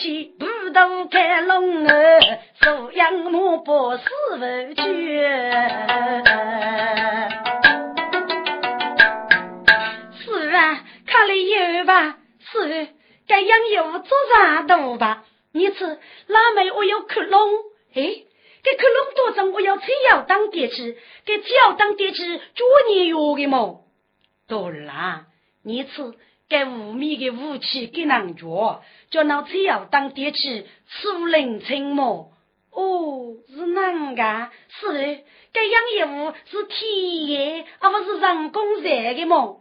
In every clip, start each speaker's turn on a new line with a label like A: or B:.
A: 忙西不都开龙儿，收养母不是无趣。是啊，看来有吧？是，该养有做啥都吧？你吃拉妹我要克隆，哎，给克隆多种我要吃药当爹吃，给吃药当爹吃，做年药的么？多啦，你吃给无米的武器给人做，叫那吃药当爹吃，苏人清么？哦，是哪个？是的，该养业务是天的，而不是人工热的么？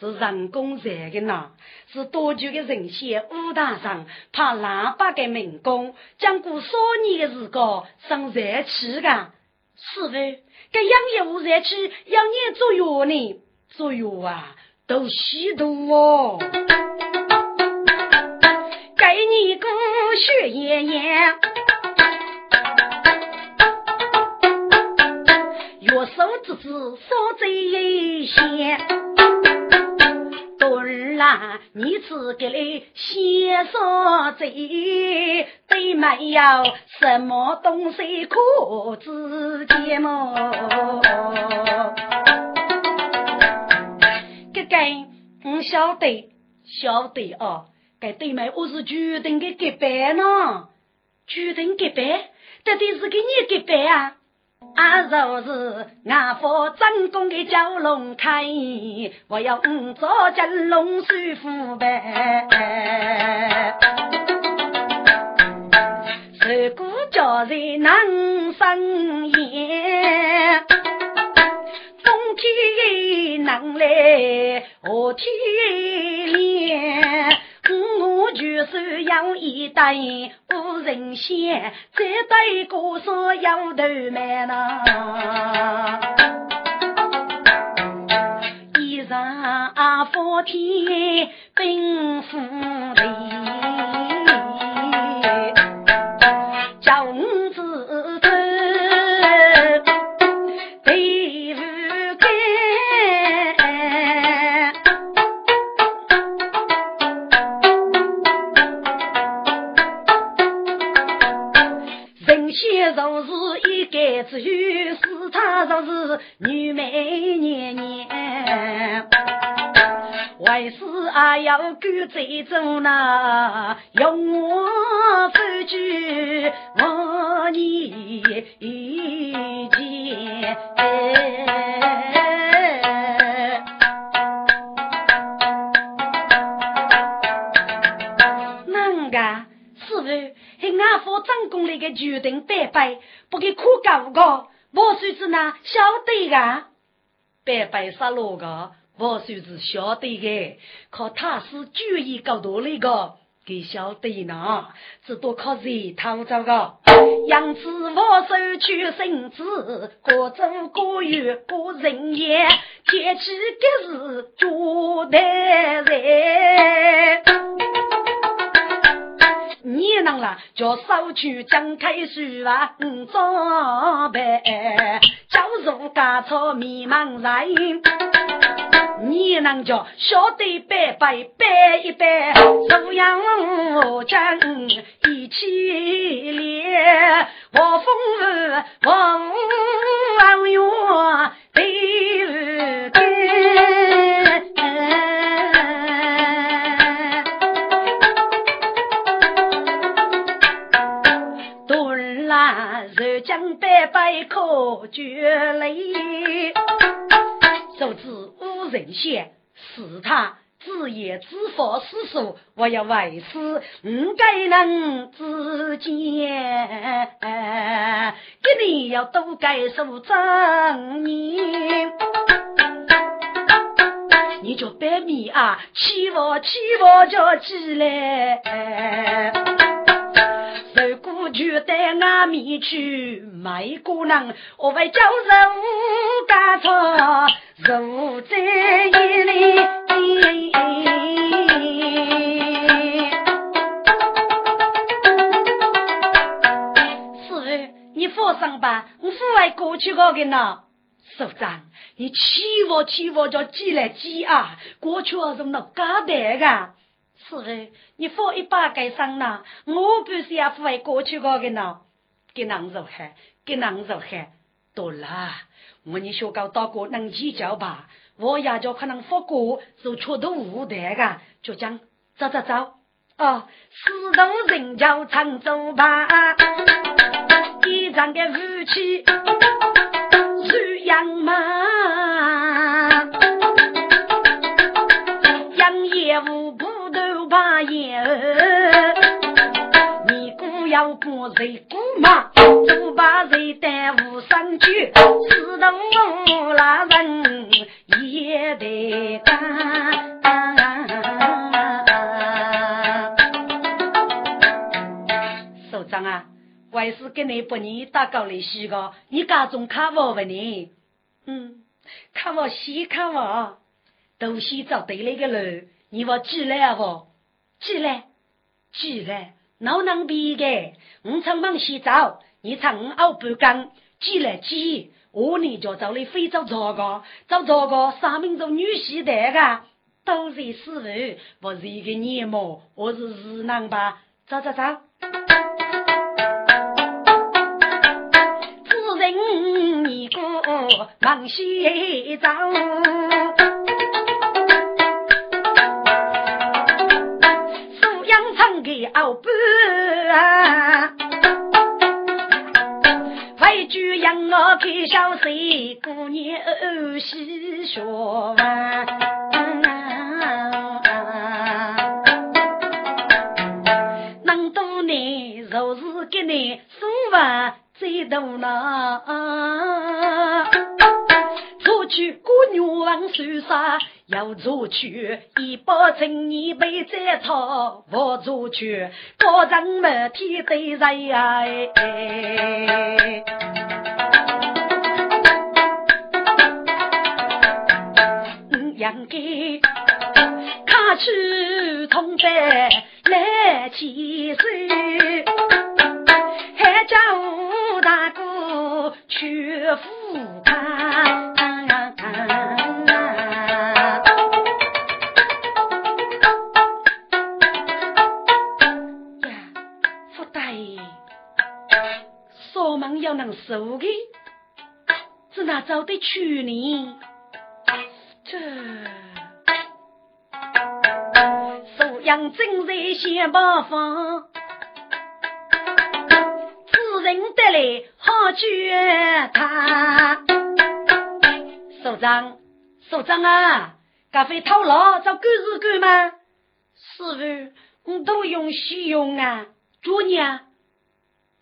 A: 是人工热的呐，是多久的人先武大上怕喇叭的民工，讲过少年的时光上热气的，是的，该养业务热气养年做药呢，做药啊都吸毒哦，该你个血炎炎。药手之子少贼先。啦，你只给你先说嘴，对没有什么东西可直接么？这个我晓得，晓得哦。这对妹我是决定给结拜呢，决定结拜，到底是给你结拜啊？啊，就是俺佛正宫的蛟龙开，我要五座金龙舒服呗。如果叫人能生能来，夏天凉。我就是要一袋无人仙，再带个说摇头麦呐，一上佛天冰福地。若是女美年年，为师还要赶在中呢，用我手举我你见。哪个师傅？是俺父长工那个决定拜拜。不给苦告个，我孙子呢晓得个，白白杀了个，我孙子晓得个，可他是主意搞多那个，给晓得呢，只多靠人讨着个。养子我手取身子，各走各有各人言，天气隔日做得人。你能啦，叫手去张开书啊，五装备，教入家草迷茫人。你能叫晓得拜拜拜一拜，收养我将一起练，我风儿我永远北百可绝雷，手指无人仙，是他自言自佛私说，我要为师唔该能自见，给你要多该受正念，你就百米啊，起我起我就起来。就带阿弥去买果娘，我会叫人打错，人在夜里。师傅，你放心吧，我不会过去搞的呢。首长，你千万千万就记来记啊，过去我是那干的。是的，你放一百给上呢，我不是要付过去个的呢。给囊肉海，给囊肉海，多了。我你学高大哥能计较吧？我也叫可能发过，就出都无得个，就讲走走走。哦，四头人叫长走吧，一仗的武器不谁姑嘛，就把谁耽误上去，四头拉人也得干。还是跟你不你打高利息个，你家中看我问你，嗯，看我西看我，都西找对那个路，你我记来不？记来，记来，哪能比个？我常忙洗澡，你常熬不干，记来记，我呢就找你非洲这个，找这个三民族女婿的个，都是师傅，不是一个年模，我是日男吧？走走走。你个忙洗澡，就让我看小水，姑娘洗学问，能多呢，就是给你送饭。最多了，去过牛王手杀，要出去一包青泥杯再炒，我出去高人们天对人哎。嗯，应该看去同伴来牵手，还叫。去赴看门要能收的，是哪走的去呢？这收养正在先八方。人得来好绝他，首长，首长啊，咖啡套牢找狗日狗吗？师傅，我都用西用啊，昨年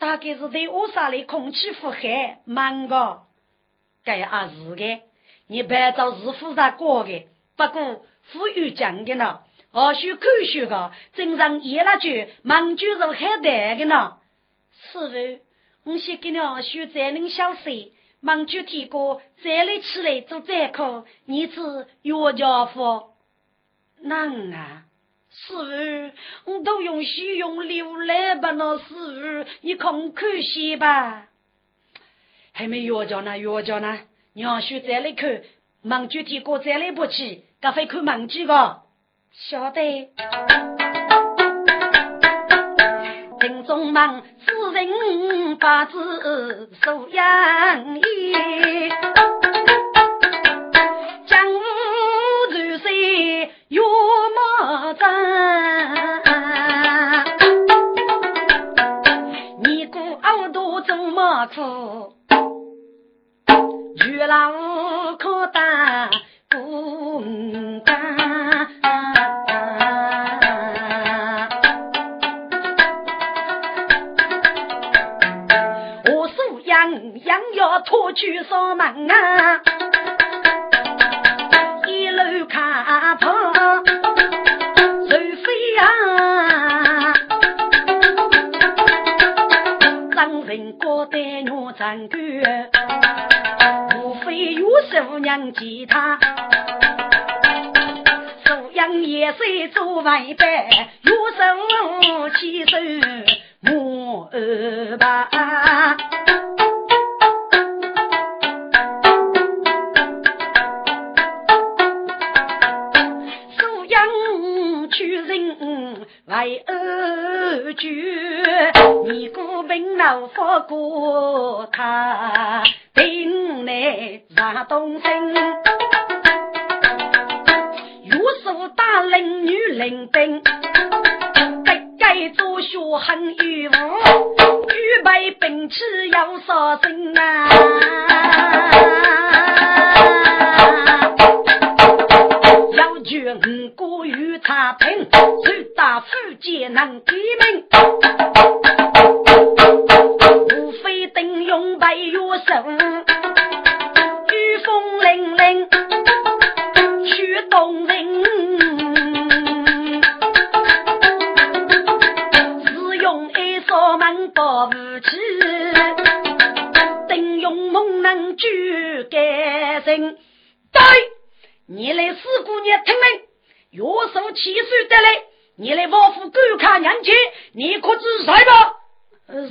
A: 大概是在屋上里空气腐害，蛮个，该也是的，你别找师傅在过的，不过富裕讲的呢，或许科学的，正常也那句，蛮就是很大的呢，师傅。我先给你二叔再能小息，忙就提过再来起来做载客，你是岳家福。能啊，师傅，我都用西用流来吧，那师傅，你看可惜吧？还没岳家呢，岳家呢？你二叔再来看，忙就提过再来不去，赶快看忙几个，晓得。心中忙，此人八字受养意，用一扫门保武器，等用猛能救干人。对。你来四姑娘听令，月手七岁得来，你来王府观看娘亲，你可知谁吧？
B: 是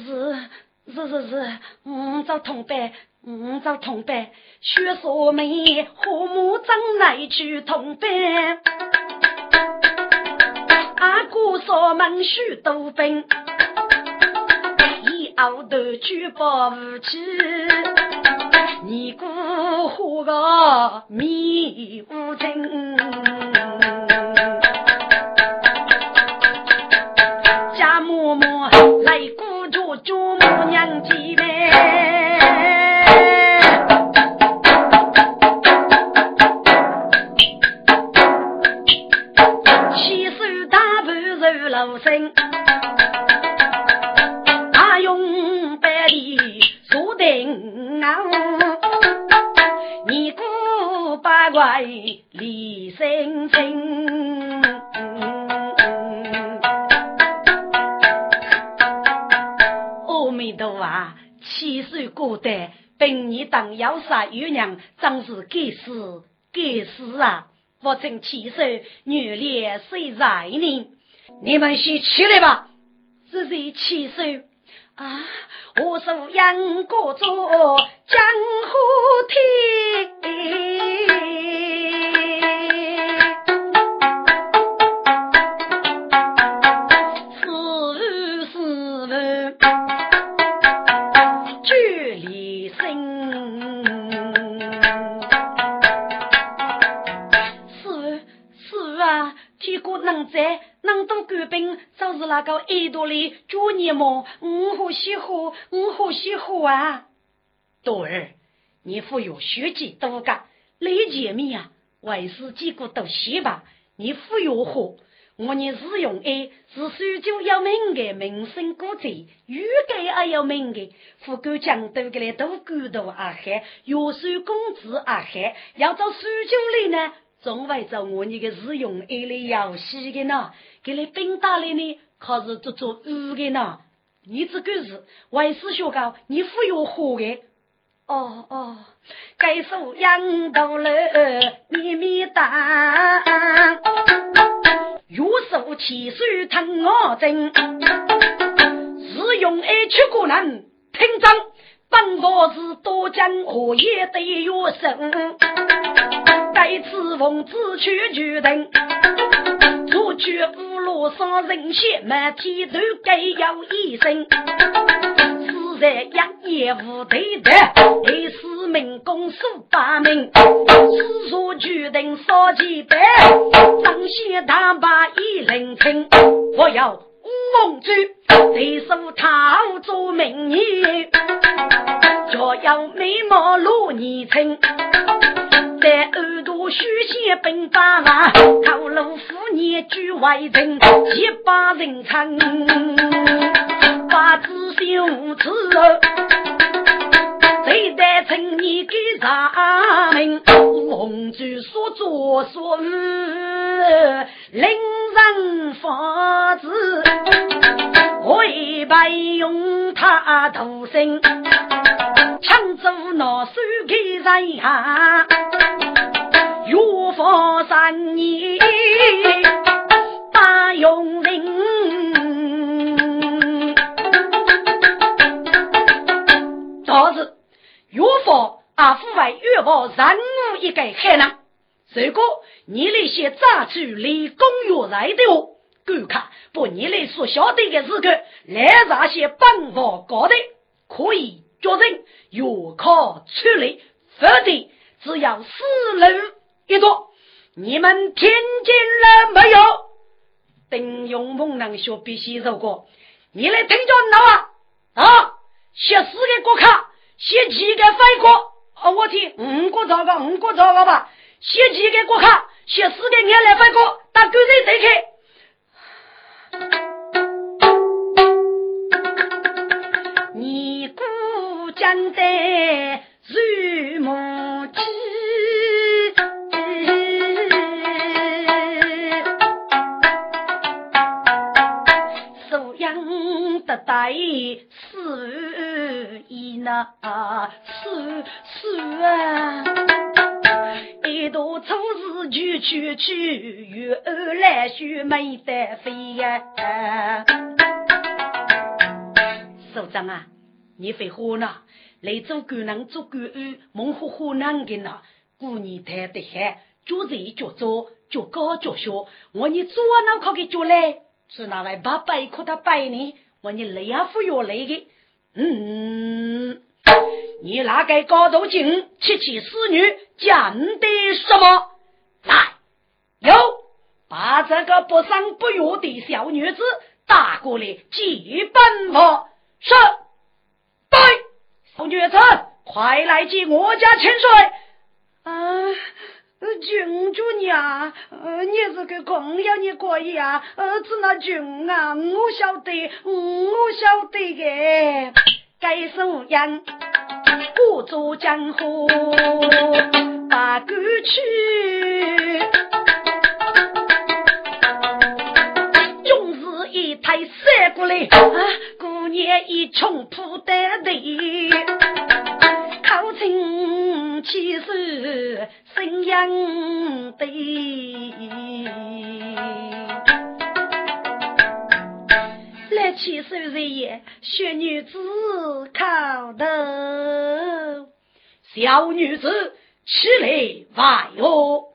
B: 是是是，五朝同伴，五朝同伴，薛素梅和母长来去同伴，阿哥说门许多兵，以后头举报无期。你姑何个迷无情？家嬷嬷来姑舅舅母娘几李生清，阿弥陀佛，七岁孤单，本你当要杀月娘，真是该死该死啊！我正七岁，女烈谁在呢？你们先起来吧。
A: 这是七岁
B: 啊！我属杨国忠，江湖天。
A: 那个耳朵里捉你么？我好喜欢，我好喜欢啊！
B: 朵儿，你富有学几多个？来见面啊！为师几个都写吧。你富有好，我你是用爱，是苏州要命的名声国贼，欲盖也要命的。富贵江都给来都孤独阿海，岳水公子阿海，要到苏州里呢，总会找我你个是用爱来游戏的呢，给来兵打来呢。可是做做鱼的呢？你这个是为师学高，你忽悠火的。
A: 哦哦，该说杨头楼咪咪当，右手起手疼我真，是用爱吃过人听真，本我是多讲何也得有生，该此奉旨去决定。我去五路上人血，满天都该有一生。自在养业无对的，历史民工数百名。此所决定烧几百，张先大把一人称。我要五龙珠，对手套做名言，就要眉毛罗年轻。在耳朵虚线奔八万，透露妇年居外人，一把人称八字相子，谁在称你给啥名？红烛所作所为，令人发指，为白用他徒生，抢走那手给人下。三年大用人，倒是岳父阿父为岳父任务一个海南。如果你那些杂去立功月来的，
B: 观看，把你来所晓得的资格，来这些本法高的，可以决定有可出来，否则只要死人一段。你们听见了没有？丁永猛能学必须走过，你来听着哪啊？啊，写四个国卡，写几个飞国？哦，我听五个糟糕，五个糟糕吧？写几个国卡，写四个年来飞国，打狗人对开。你孤江的如梦鸡。带四一那四四啊，一朵初日就去去，月儿来雪没得飞呀。首长啊，你废话呢？来做官能做官儿，猛虎虎难的呢。过年太得很，脚贼脚早，脚高脚小，我你做哪考个脚嘞？是那位八百块的百呢。我你两副药来的，嗯，你那个高头精七七四女讲的什么？来，有把这个不生不育的小女子打过来接本我。是，对，小女子，快来接我家清水。
A: 啊。郡主娘，呃，你是个公要你过呀？呃，子那郡啊，我晓得，我晓得的。该收养，不做江湖，把狗去。
B: 终是一台三过来，啊，姑娘一穷铺得地，靠亲起手。怎样的？
A: 来七岁人也，学女子靠头，
B: 小女子起来外哟。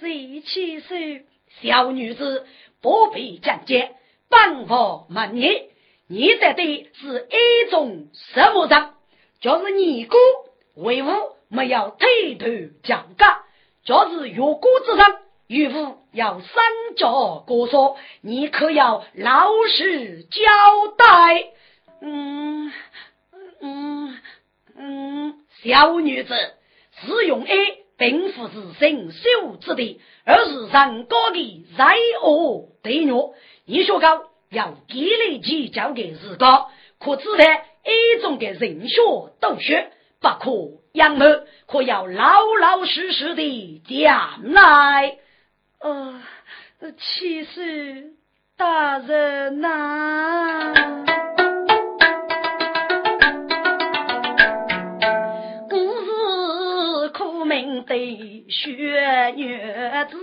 A: 谁七岁？
B: 小女子不必讲解，本佛问你，你得的是一种什么人？就是尼姑为伍。没有推头降价，就是月谷之上，岳父要三脚过说，你可要老实交代。
A: 嗯嗯嗯，
B: 小女子使用爱，并不是伸手之地，而是人高的在恶对虐。你说高要给力计较的是高，可知道一种的人学都学。不可养母，可要老老实实的讲来。
A: 呃，其实大人呐，
B: 我是苦命的血女子，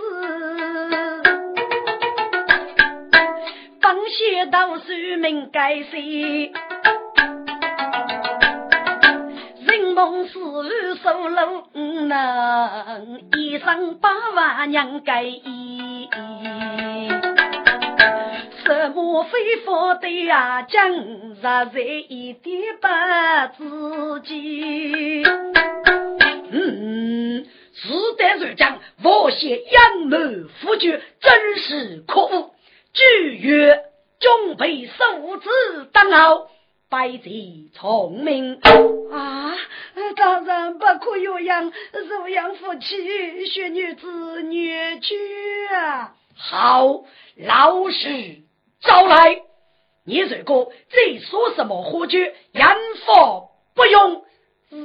B: 帮些到书名改写。公事收楼能一生八万娘盖衣，什么非佛的呀？讲实在一点不知己。嗯，是的，如讲，我些杨某夫君真是可恶，拒绝准备数字当好。百贼聪明
A: 啊！大人不可有养，如养夫妻，学女子女婿啊！
B: 好，老实招来。你如果再说什么何惧，严防不用。
A: 是。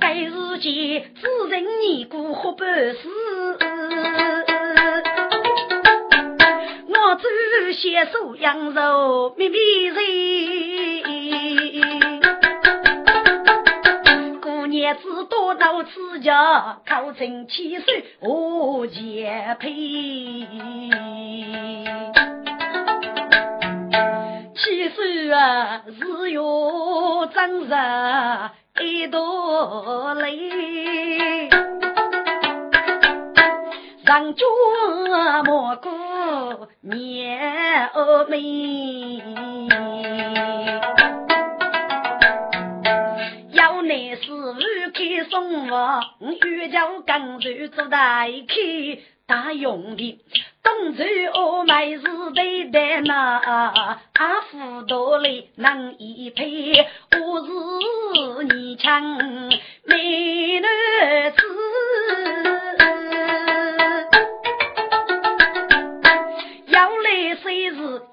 B: 该日间自认尼姑何不是？携手羊肉秘密人，过年子多到此家，考成七岁我结配。七岁啊，日月长日一朵泪，让君。蘑菇年欧美，要乃是五开送我，玉桥刚柔做大开大用的。东周我买是对的那，阿福多里能一配，我是你强美男子，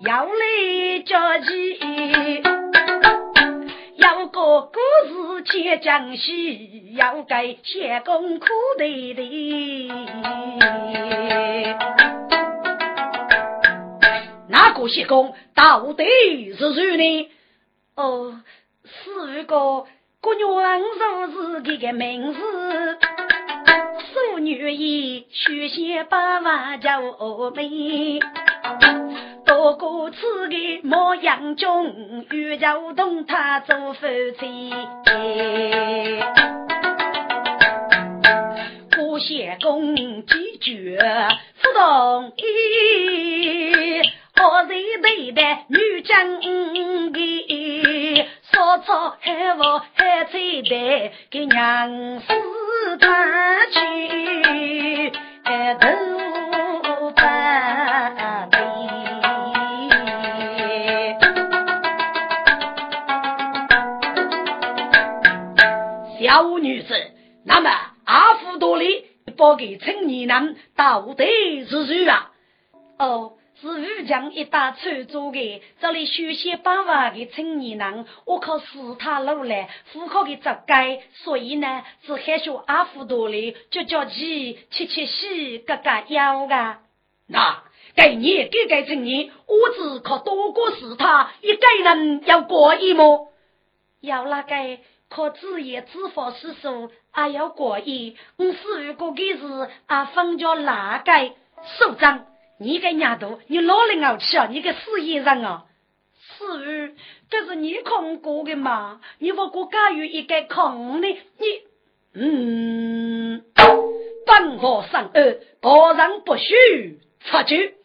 B: 要来交际，要个故事写江西，要给写功苦的的。那个谢公到底是谁呢？
A: 哦，是个姑娘说是这个名字，淑女也学些八万叫美，多过此个模样中，欲叫动他做夫妻。
B: 姑谢公几句不同意。我是对的女将的，说错还我还在的，给娘子打去头小女子，那么阿福多里包给青年人到底是谁啊？
A: 哦。是武将一大穿着的，这里休息办法的青年人，我靠是他路来，户口的走街，所以呢，只害羞阿福多里，就叫其切切西嘎嘎腰啊。
B: 那给你给给青年，我只靠多过是他，一个人要过一么？
A: 要那个靠自业自发施术，还要过一。我是如果给是阿分叫哪个首长？你个丫头，你老来傲气啊！你个死野人啊！是，这是你空过的嘛？你不过家有一个空的，你
B: 嗯，本和上二，大人不许出去。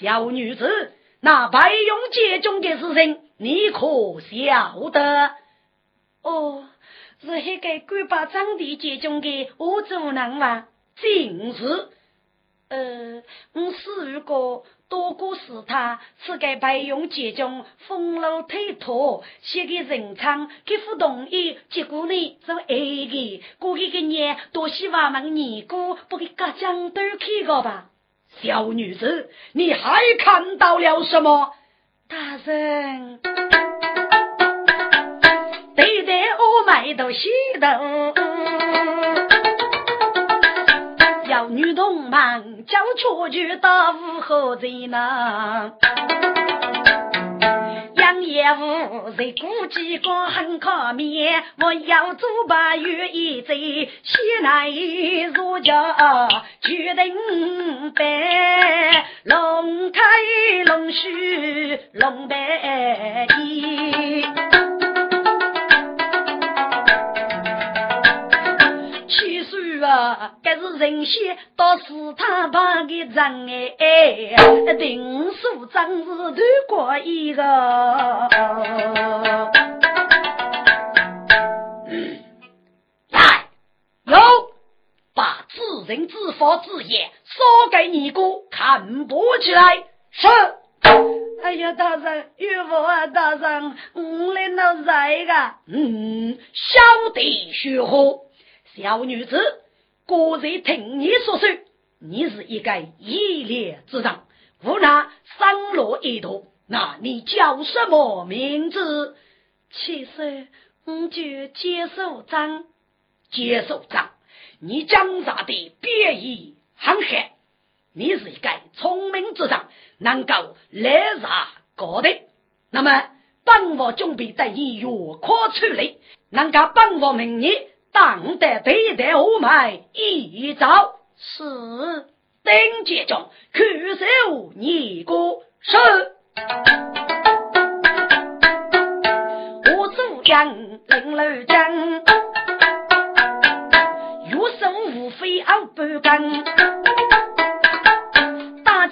B: 小女子，那白用接中的事情，你可晓得？
A: 哦，是那个官把长的接中的我主人吗？
B: 正是。
A: 呃，我是如果多过是他，此个白用结中风露推脱，写给人唱，给副同意，结果呢是爱的，过一个年多希望们年过不给家长都看个吧。
B: 小女子，你还看到了什么？
A: 大人，买到西头。女同们叫出去到午后在呢，杨业务在估计光很可面，我要做把月一在，先来入家决定办，龙开龙续龙拜衣。这是人仙到祠堂旁的人哎，定数真是头过一个。
B: 来，有把自人自法自业烧给你哥看不起来。是。
A: 哎呀，大人，岳父啊，大人，我来闹在个。
B: 嗯，小弟学好，小女子。果然听你所说，你是一个义烈之长，无奈生落一途。那你叫什么名字？
A: 其实我就接受章，
B: 接受章。你江上的别意很黑，你是一个聪明之长，能够来上高的。那么本王准备带你越跨出来，能够本王明年。当得对待我们一招
A: 是。
B: 丁杰中去手你个手，
A: 我主将领楼将，有生无非二半根，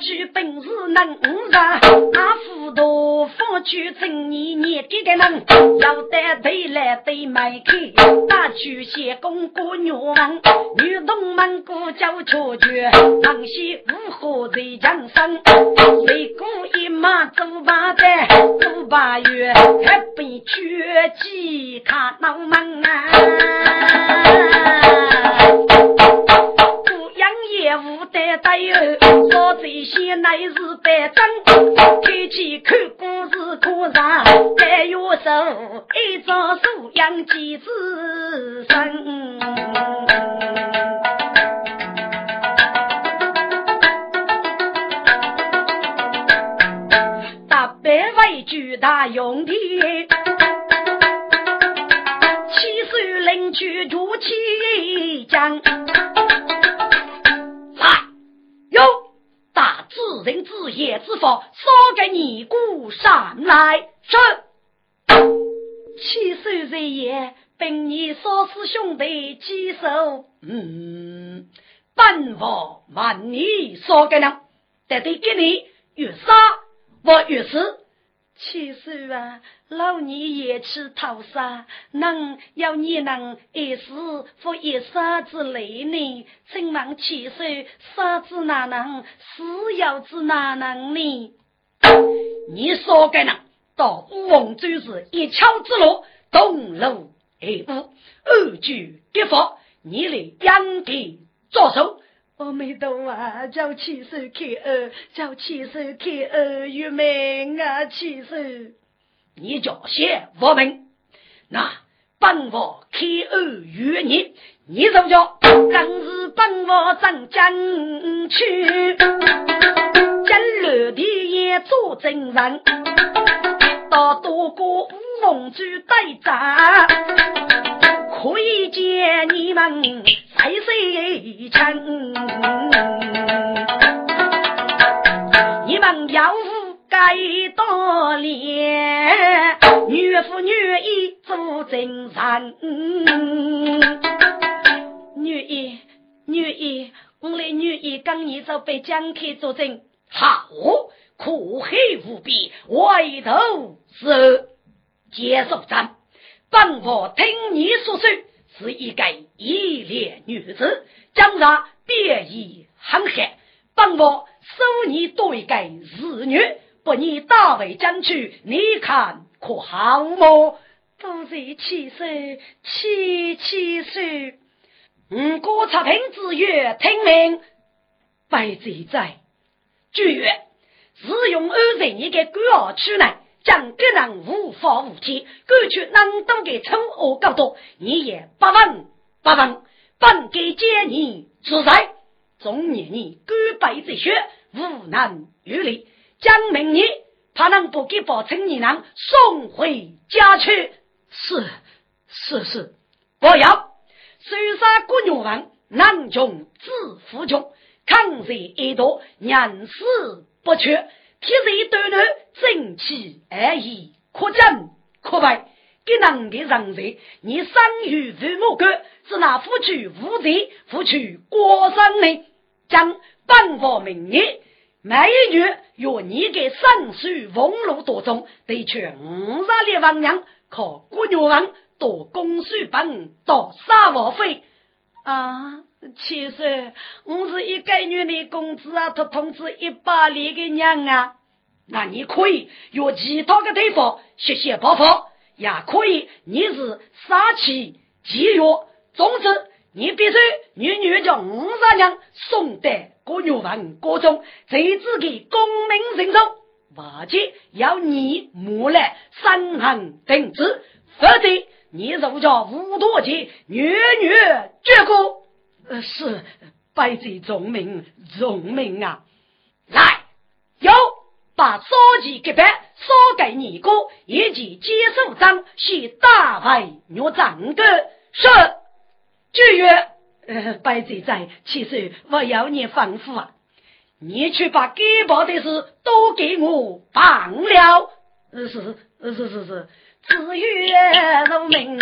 A: 举本事能杀，阿夫多夫举正义你给个能，要得对来对麦克，打举些公过女王，女童们鼓叫出去，唐西五河在江上，擂鼓一马走八代，走八月，还被绝技看脑门啊！业务得得哟，我这些乃是白账，开起看故事可上，再有手一张素养几子身。大白为巨大用的，七岁领取主起将。自人自业之法，烧给尼姑上来。是七岁人也，本你烧死兄弟几手？嗯，本王万你烧给呢，得得给你越杀我越死。七岁啊，老你也去讨杀，能要你能一时服一杀之累呢？请问七岁杀之哪能，死要之哪能呢？你说该呢？到乌龙州是一桥之路，东路二步，二句一法，你来养地着手。阿弥陀佛，叫七手开恩，叫七手开恩，玉命啊，七手，你叫些我们，那本王开恩于你，你怎么叫？更是本王真将去，金楼的也做真人，到多过五凤珠对战，可以见你们。太岁成，该多练，岳父女一做真人。女一女一，我的女一刚一早被蒋克做证，好，苦黑无比，外头是接受咱，本我听你所说。是一个一列女子，将来便已很黑。本我收你多一个儿女，把你大为将去，你看可好么？
B: 多谢七岁，七七岁。
A: 嗯，国策听之曰：听命，
B: 白贼在。
A: 据曰：自用二十你给官儿去呢？将个人无法无天，过去能多给丑恶高多，你也不问不问，本该接你自在。中年你官拜之学，无能于力，将明年他能不给保存你能送回家去？
B: 是是是，
A: 不要收杀国女王，难穷自负穷，抗日一多，人死不缺。天水短路，正气而已，可真可败。给能的人才，你生于父母官，是那夫取无罪，夫取国生呢？将本王名言，每一句若你给三岁俸禄多中，得劝五十里王娘，靠国女王多公税本，多杀王妃
B: 啊！其实我是一个月的工资啊，他通知一百里的娘啊。
A: 那你可以约其他的地方学习报复，也可以你是杀气节约。总之，你必须女女将五十娘送到各女王各中，在自己功名人中，或者要你莫来三行定制，否则你如叫无多劫，女女绝过。
B: 呃，是百贼重命，重命啊！
A: 来，有。把烧钱给白烧给尼姑，以及接受章系大为若长的是。据曰，
B: 呃，白贼在，其实我要你吩咐啊，
A: 你去把该报的事都给我办了。
B: 是是是是是，
A: 子曰：农民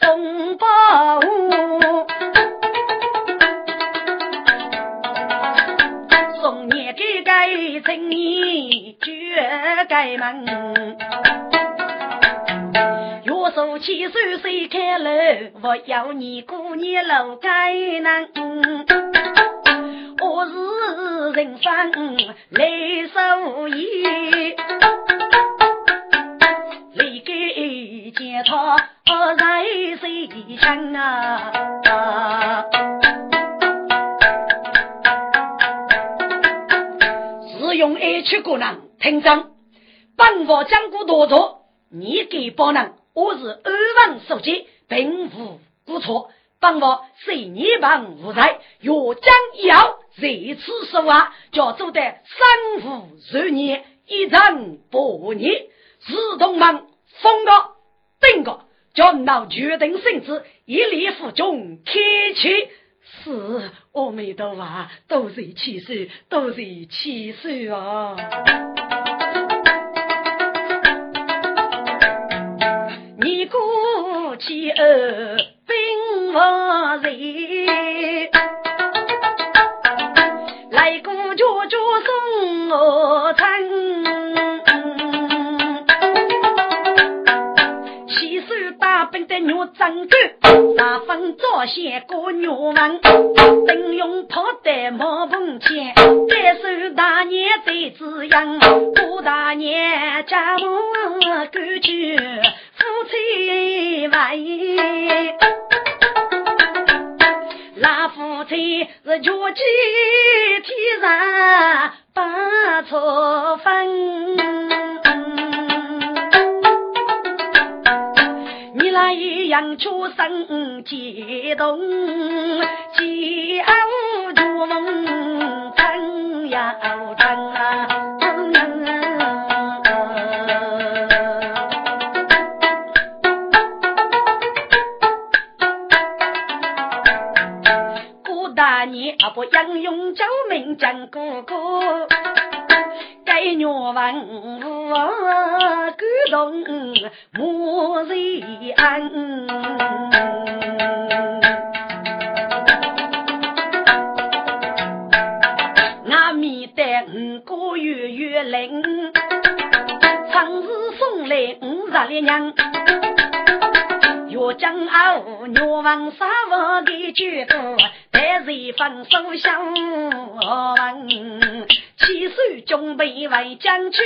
A: 总保护。送你给给。
B: 为青年绝改门，手七岁谁开楼？我要你过年楼改难。我是人生来受益，来给检讨在谁强啊？
A: 是用爱去过人听真，本我讲过多多，你给包人，我是安稳守节，并无过错。帮我随你帮无在，若将要这次说话，叫做得三五十年，一成百年，自动门封个定个，叫闹决定性质，一力服众开启。是阿弥陀佛，都是七岁，都是七岁啊！过去二。我人来过家家送我餐，七手打本的肉长干，大风早先过肉饭，灯用泡的毛蓬钱，再手大年对子养，过大年家务干去妻万。那夫妻是脚气天上把错分，你那一样出生激动，激昂如梦，真呀真我杨勇救命讲哥哥，该鸟文武感动莫瑞安。阿弥陀五个月月灵，长日送来五十来娘。岳江傲鸟王杀我的绝歌。在日分手相问，七岁准备为将去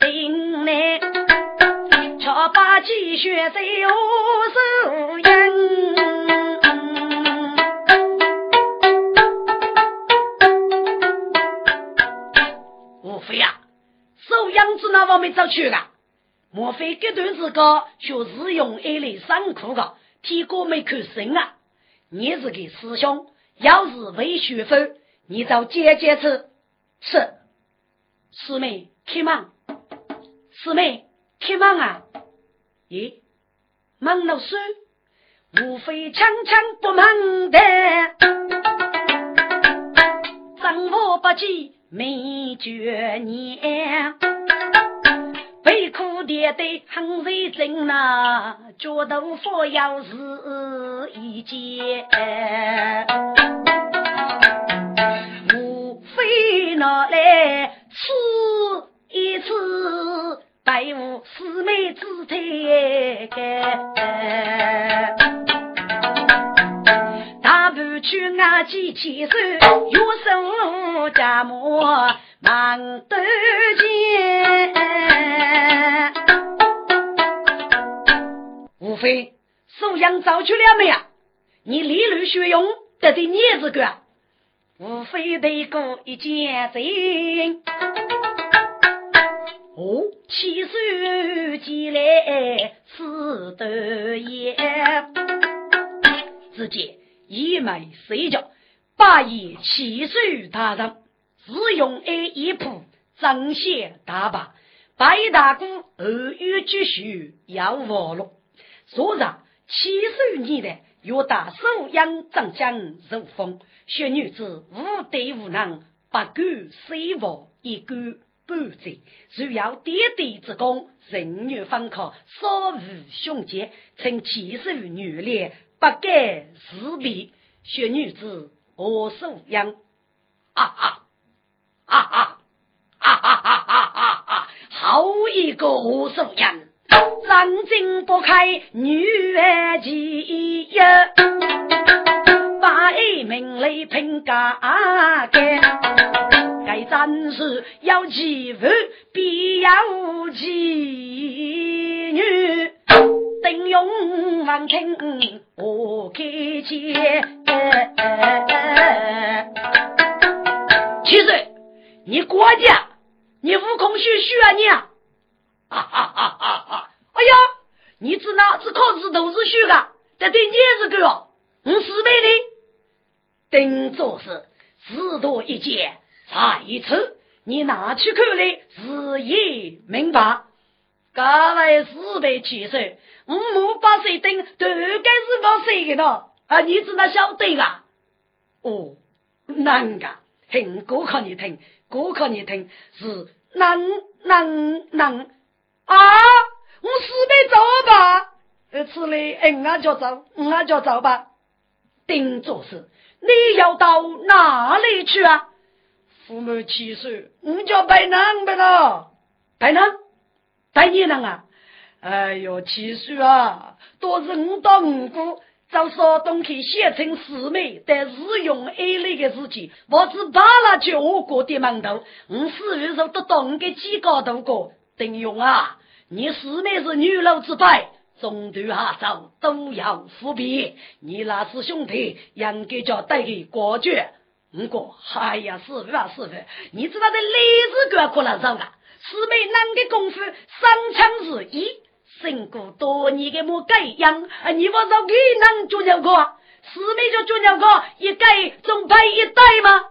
A: 定来，却把积雪在何处饮？
B: 无非呀，收养子那方面走去了？莫非这段时间学日用爱来上课的？天哥没看生啊？你是个师兄。要是为学分，你找姐姐吃。是，师妹开忙，师妹开忙啊！咦，忙了书，无非强强不忙的，掌握不起没绝念，爹爹很认真呐，脚豆腐要是一件。拿来吃一次，待我四妹子推大步去阿几千手，有手家母忙得见。无非收养早去了没呀？你理论学用得对镊子个。无非得过一件事。哦，七手起来是得也。只见一眉睡觉，八爷七岁大人，只用爱一铺，彰显大把。白大姑二月继续要活路，昨日七十余人，约打数样长将如风。小女子无德无能，不敢收服一个半子，只要点滴之功，人女方可稍为雄杰。趁七十余女烈，不敢自比。小女子何素英，啊啊啊啊啊啊啊啊啊哈哈！好一个何素英！三经不开女儿急呀，把一名雷平家给，该战士要欺负，必要妓女。丁勇闻听我开解，七岁，你国家，你悟空虚虚啊你啊！哈哈哈哈哈！哎呀，你只哪只考试都是虚的，这对你是个哦，我四倍的。等做事只多一件，才一次，你拿去看来，日夜明白。各位四倍七岁。五母八岁丁，都该是我生的呢。啊，你知道晓得啊？哦，难个，听歌考你听，歌考你听，是能能能啊！我四辈走吧，呃，此类嗯啊就走，嗯啊就走吧。丁做事，你要到哪里去啊？父母七岁，我叫白能白了，白能，白你能啊？哎呦，七岁啊，都是五到五姑，找少东去写成四妹，但日用爱类的事情，我只扒拉去我国的门头，我四月时得到五个几高度过。丁勇啊，你师妹是女老之辈，中途下手都要伏笔，你那是兄弟，应该叫带给过绝。不过，哎呀，师傅啊，师傅，你知道这历史课可能上啊，师妹男的功夫，三枪是一。经过多年的么改样，啊，你我说给能做鸟个？四妹就做鸟个，一改总配一代吗？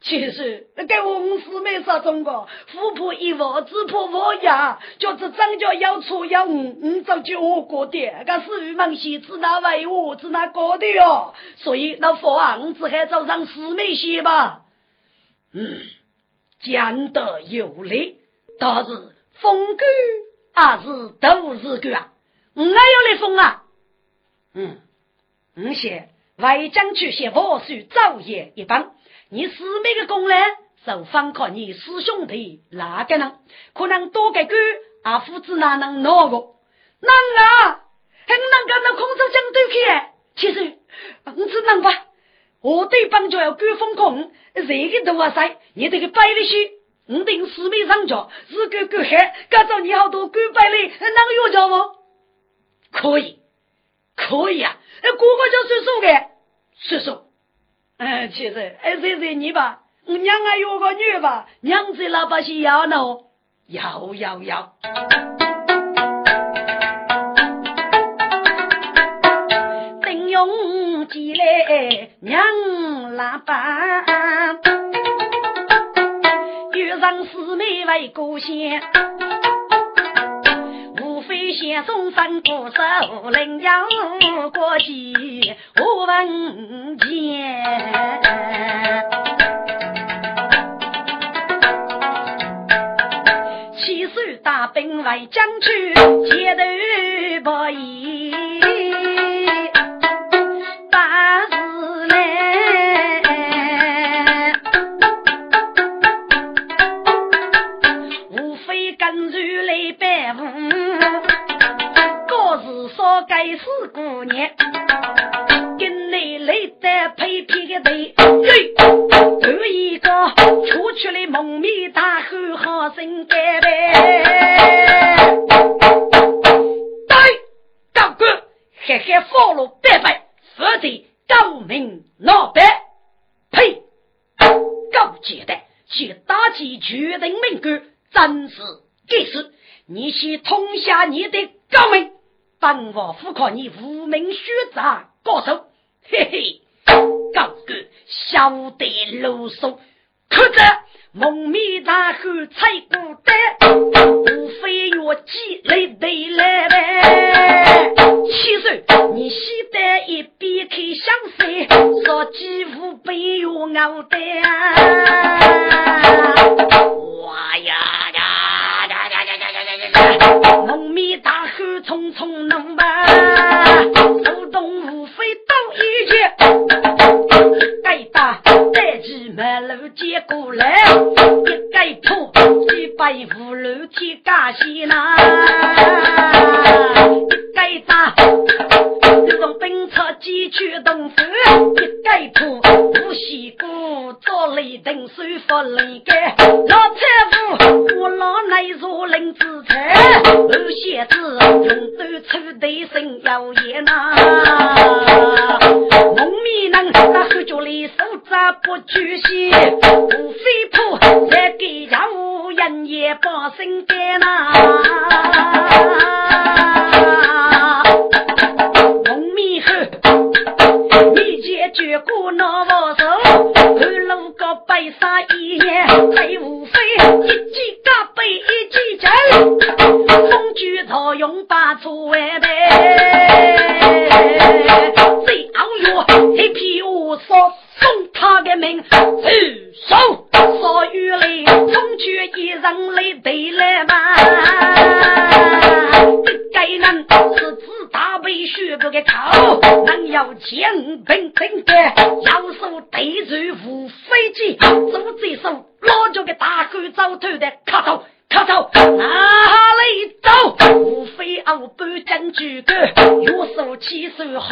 B: 其实给我们四妹说中国，富婆一窝，只婆我呀，就是长家要出要五，五早就我过的，个是玉门戏只拿为我，只拿过的哟。所以那佛啊，我只还找上四妹写吧。嗯，讲得有理，倒是风格。还是都是个啊！我要来封啊！嗯，我先外将去写佛书造业一帮，你师妹的功劳，就反靠你师兄弟哪个呢？可能多个个啊，父子哪能拿个？能啊！很能跟那空中相对去。其实我只能吧，我对帮就要管风控，谁个都哇塞，你这个摆的去。我定四妹上脚，是个个海，赶着你好多狗百里，能有叫吗？可以，可以啊！哎，哥哥叫叔叔的，叔叔。哎，其实哎，谁谁你吧？我娘还有个女吧？娘子老百姓要呢？要要要！丁勇进来，娘老板。让四妹为故乡，欲写松山古寺，灵药过几无文件。七岁大兵为将去，街头不衣。该是姑娘，跟你来的配皮的对，头一个出去了蒙面大汉，好生干呗。对，高官还还俸禄百倍，否则高明闹白。呸！够简单去打击决定命官，真是该死！你去通下你的高明。本王府靠你无名学杂高手，嘿嘿，高个晓得啰嗦，可着蒙面大汉踩孤单，无非要积累得来呗。七岁你喜得一边开香水，说几乎被我熬得。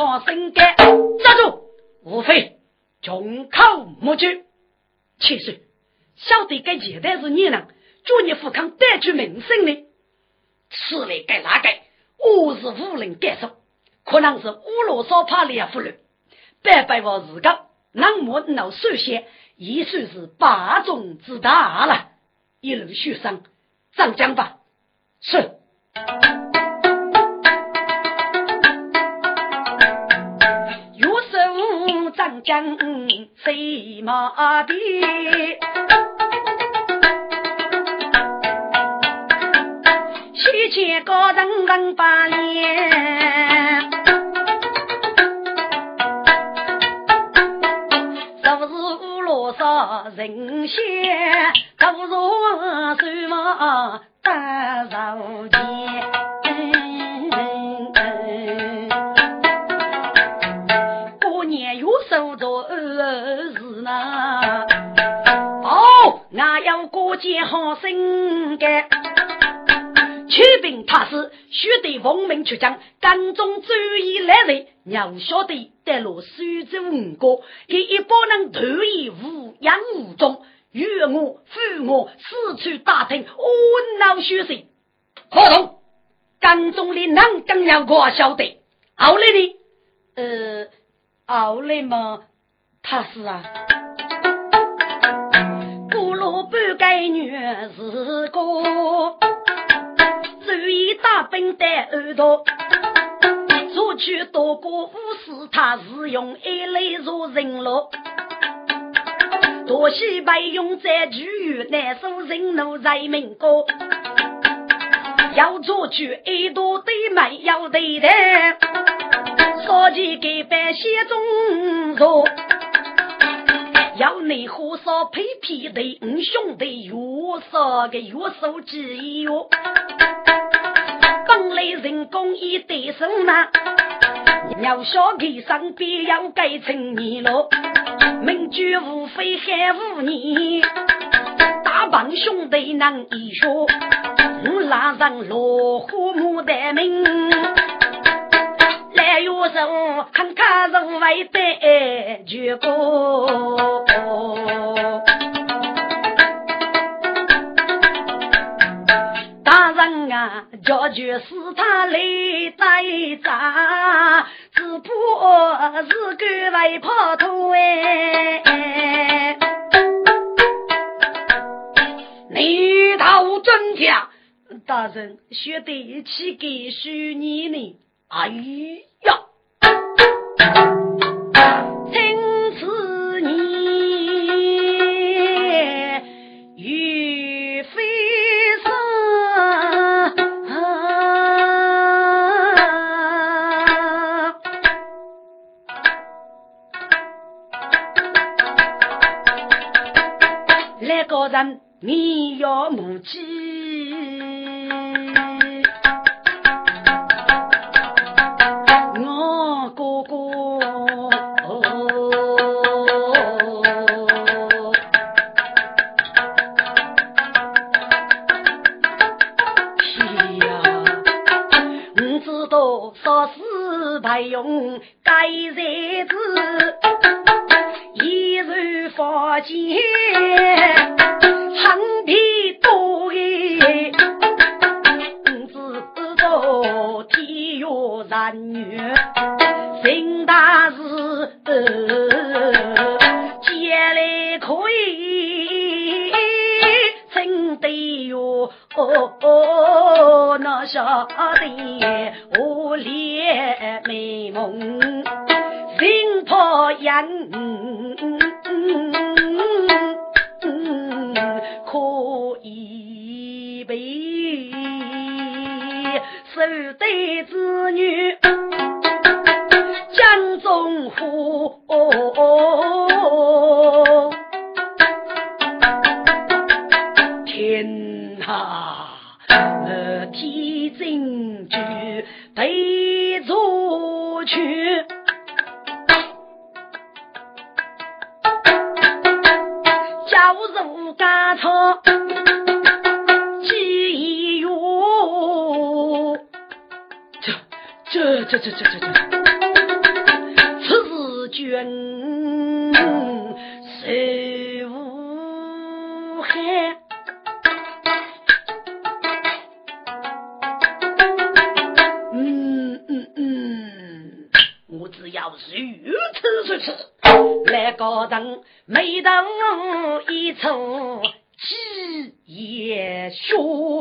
B: 手好生干。站住！无非众口莫举。七岁，晓得该简单是你呢？祝你富康带去名声呢？此来该哪个？我是无人敢说，可能是乌罗烧怕两夫人，白白我自个，那么老首先也算是霸中之大了。一路学生。上将吧，是。手张将飞马的，西前高人人把脸，是不是乌罗沙人仙？不如什么俺要过节好生干，去兵他是须得奉命出将，干中注意来人，要晓得带路苏州五个，给一帮人投以无养无中。与我父我四处打听，我闹虚实。何同，干中的男更要我晓得。后来呢？呃，后来嘛，他是啊，不罗半该女是个，注意大兵带耳朵，出去多过武士，他是用一类做人咯。多西白用在剧院，难受人怒在民歌。要做剧一朵对麦要对的，烧鸡给百姓中肉。要你火烧配皮的，五兄弟越烧个越手机哟。本来人工一对手嘛，要小给上边要改成你喽。名句无非害无你，大帮兄弟能一说，我拉上落花牡丹名，来哟手看看人为的结果。大人啊，叫绝是他来在扎。只怕是个外跑头哎！
A: 你讨真假？
B: 大人，学得起给许你呢？
A: 哎
B: 你要母鸡，我哥哥。用，该日子依然不见。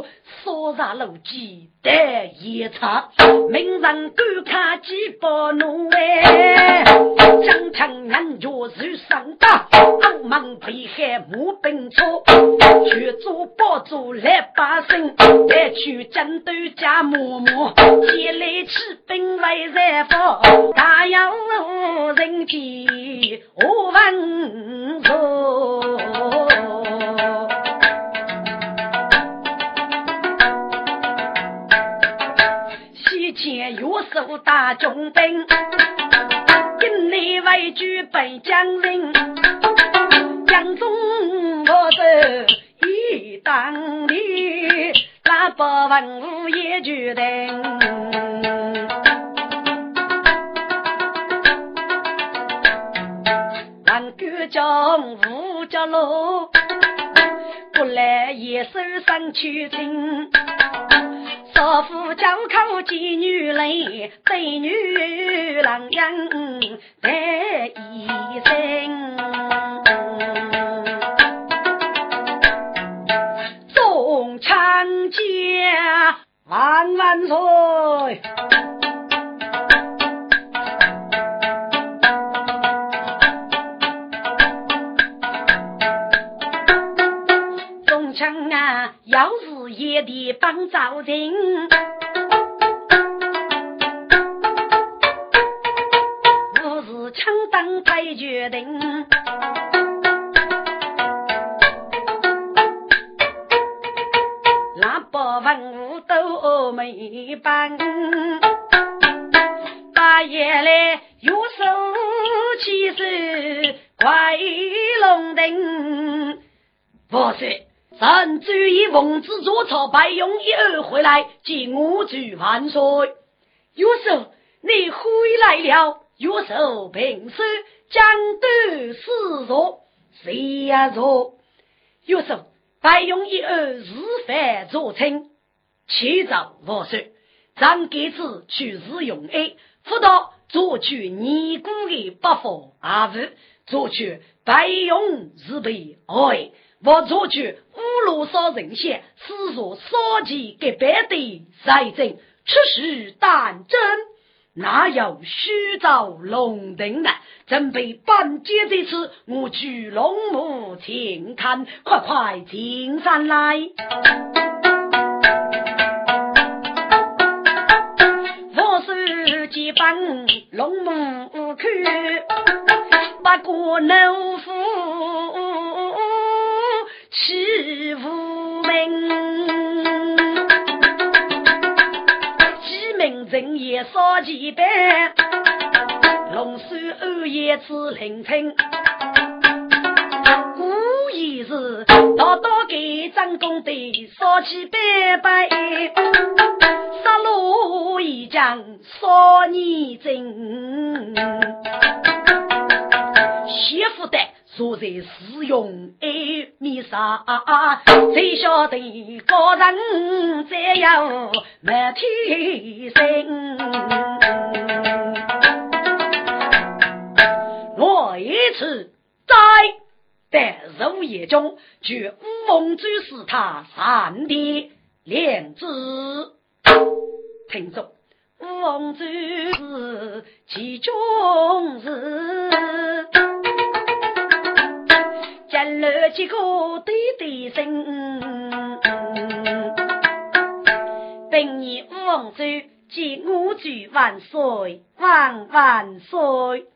B: 学。多杀路基得一场，名人敢看几百怒哎，将枪眼角如上打，傲慢被害无兵错，去做包做来把身，再去战斗加嬷嬷，借来起兵来在方，大洋人间无问错。约束大军兵，跟你为举北将人，江中我走一当里，那百文武也决定，万军将五家路，不来也手上去听。少妇叫口妓女来，对女郎样得一声，众长家万万岁。夜的帮造人，我是枪当太决定，那百文武都没办，大爷来有手起手快龙灯，不是。臣主以奉旨做朝，白用一二回来，敬我主万岁。岳寿，你回来了。岳寿平手，将斗四座，谁呀座？岳寿，白用一二日饭做称，启奏万岁。张给子去日用 A，辅导做去尼姑的不法阿五，做去白用日被爱。我做去五路烧人血，四座烧起给白的财政，出世当真，哪有虚造龙灯呢？准备办接这次，我去龙母请看，快快请上来。我是接班龙母去，不过能夫。是无名，几名人也烧几百，龙首二爷子凌晨，故意是道道给张公的烧起拜拜，杀戮一将少年真，媳妇的。坐在使用爱面上，谁晓得高人再有满天星？我一次在在入夜中，据乌蒙追是他三的两字，听着，乌蒙追是其中事。见了几个对对声，本年五王寿，祝我祝万岁万万岁！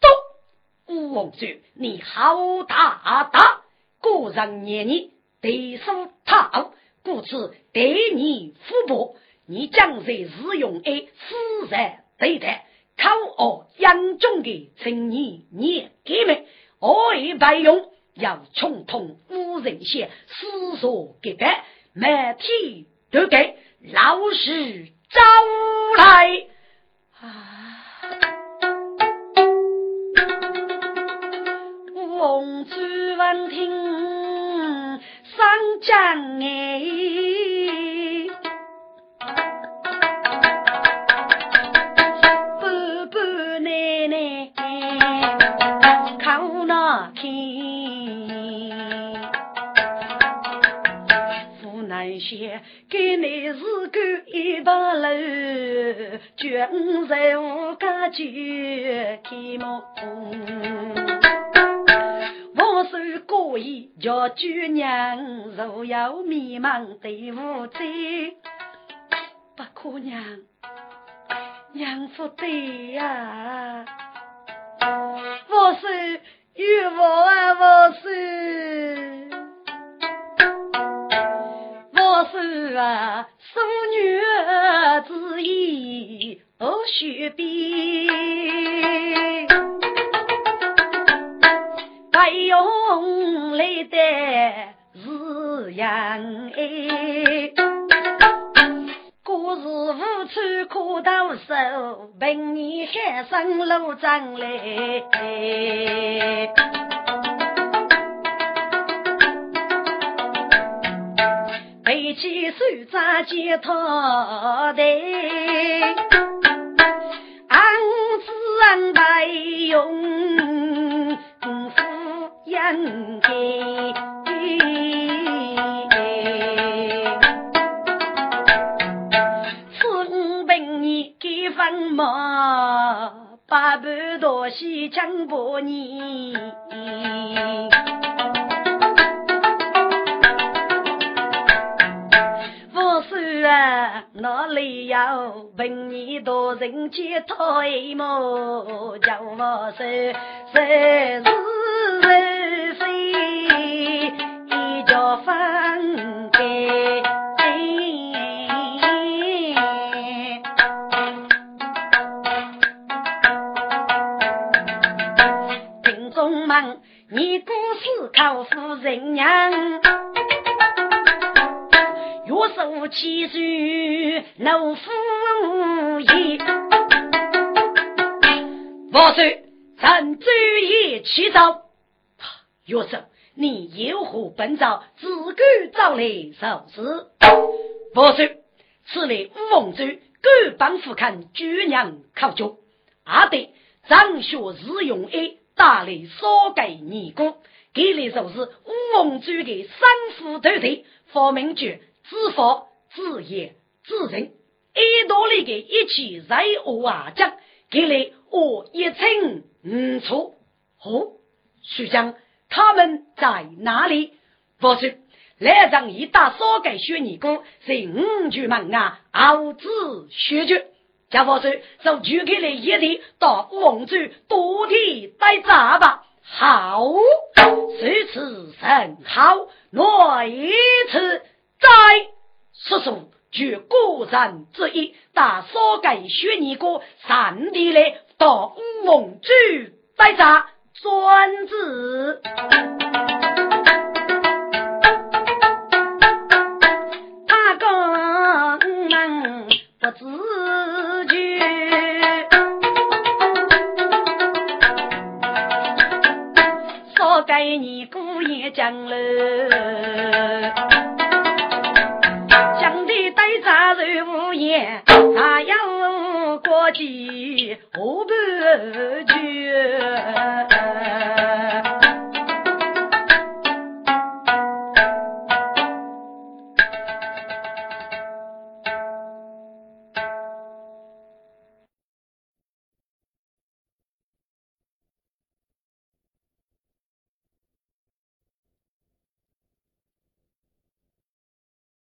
B: 都五王寿，你好大大，果然年年得数套，故此对你福薄，你将在日用爱私在对待，靠我养中的青年年给们。我一白用，要穷通无人线，思索给白，每天都给老师招来。啊，王主闻听上将哎，湖南县给你是个一把楼，军在五家就开门。我是故意叫姑娘，若要迷茫对不起，不可娘，娘不对呀，我是。何须比？白用来的是杨哎。故事无处可投手，凭你海上路张来。背起手扎吉他的，俺自然白用夫养给。什么八百多西江百年？哪里有百年多人接推磨？叫我说，是是非，一脚分开。你不是靠夫人娘，若受其罪，怒夫也。王岁，臣专业起奏。若受，你有何本招，自个找来受事。王岁，此类乌王州各帮夫看主娘考究，阿得张学日用爱。大雷烧给尼姑，给来就是乌蒙州的三夫头头，方明觉自发自言自认，一道里的一起在我啊讲，给来我一清五楚。哦，徐江他们在哪里？不是来让一大烧给学尼姑，在五句门啊，熬制学绝。家伙说：“就举给你一地到王州多地待扎吧。”好，如此甚好。我一次在叔叔，举个人之一，大嫂给学尼姑，上地来到梦蒙州，在专庄子？他可能不知觉，少给尼姑爷讲了。言，还要过继何不绝？